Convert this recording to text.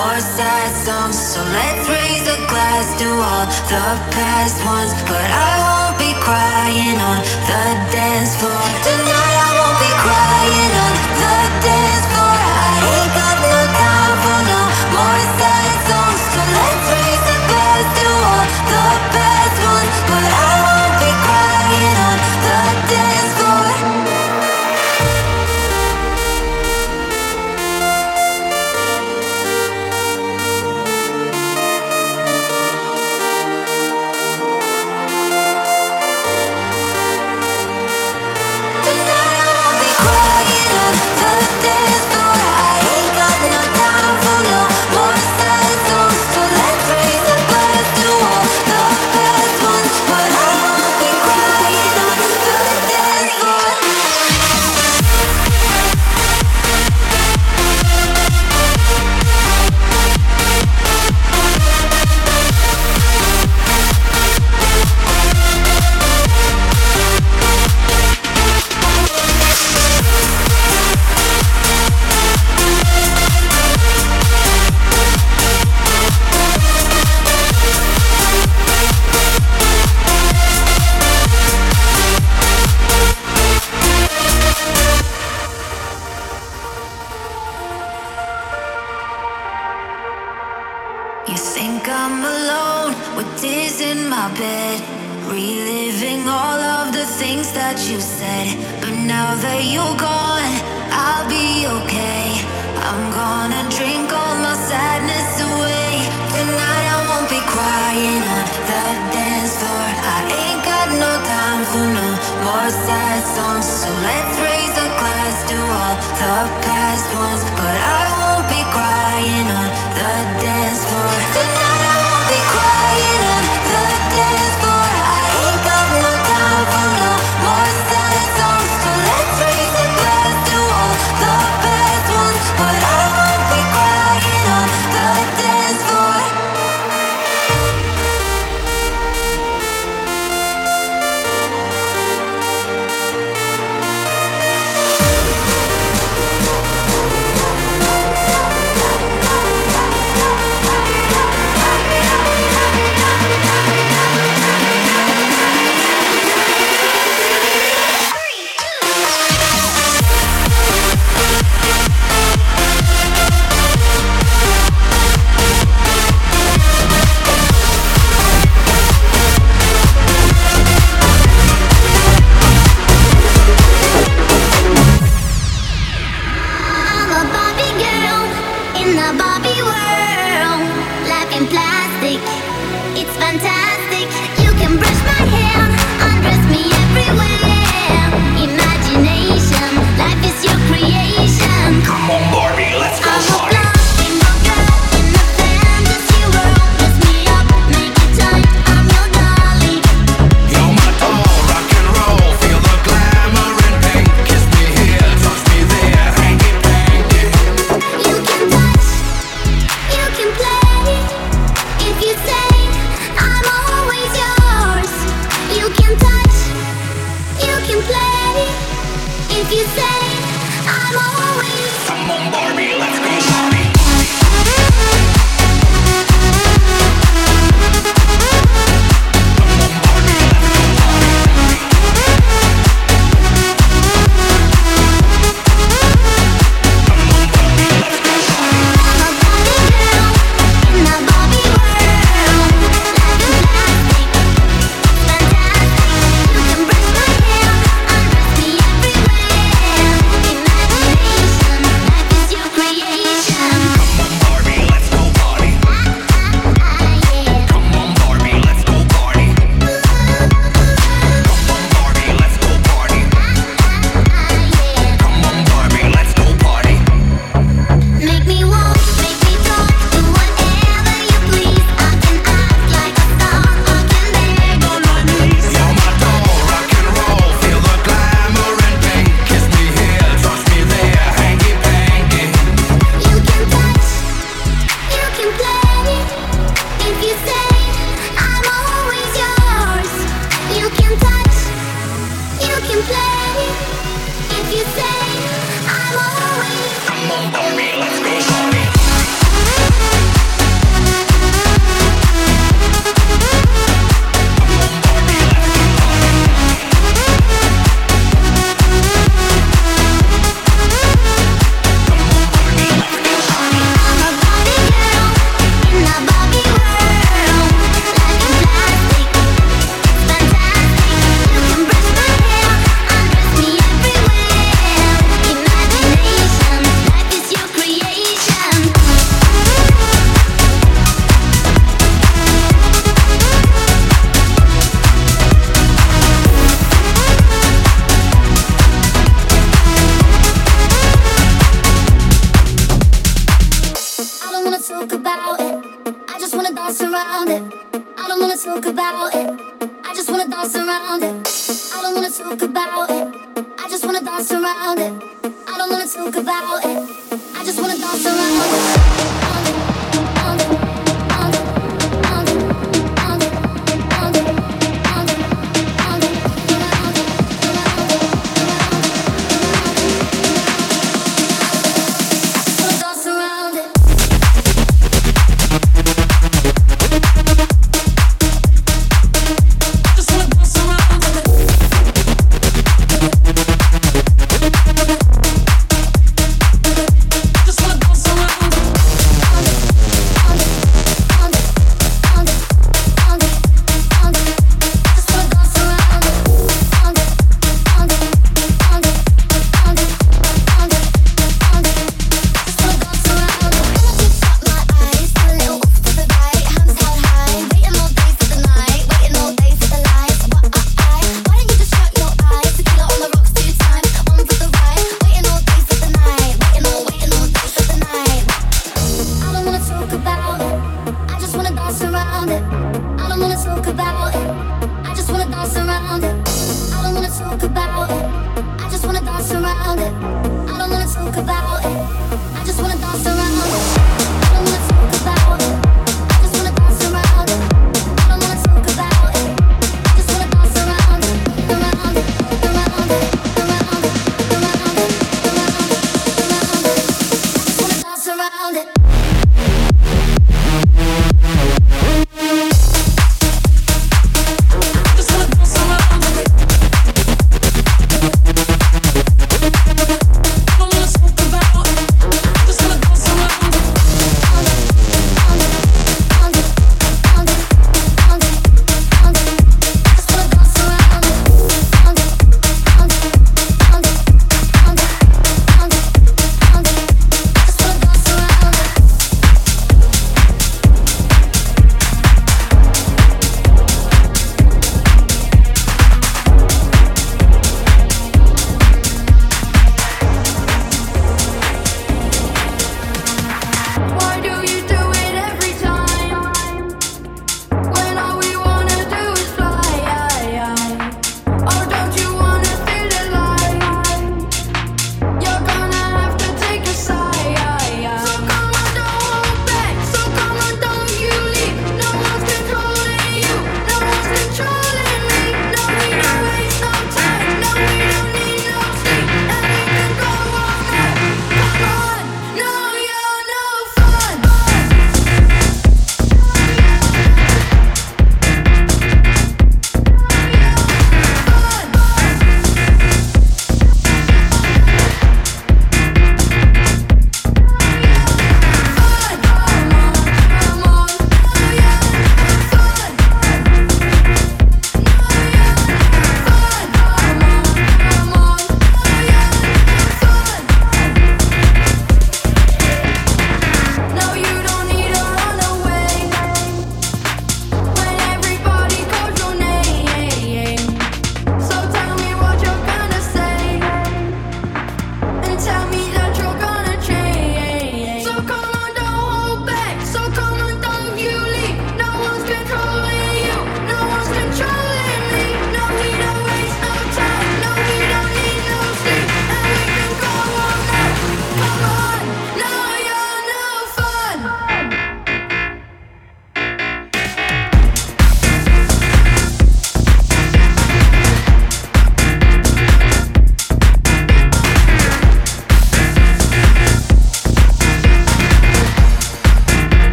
more sad songs. So let's raise a glass to all the past ones. But I won't be crying on the dance floor. Tonight I won't be crying on the dance floor. sad songs. So let's raise a glass to all the past ones. But I won't be crying on the dance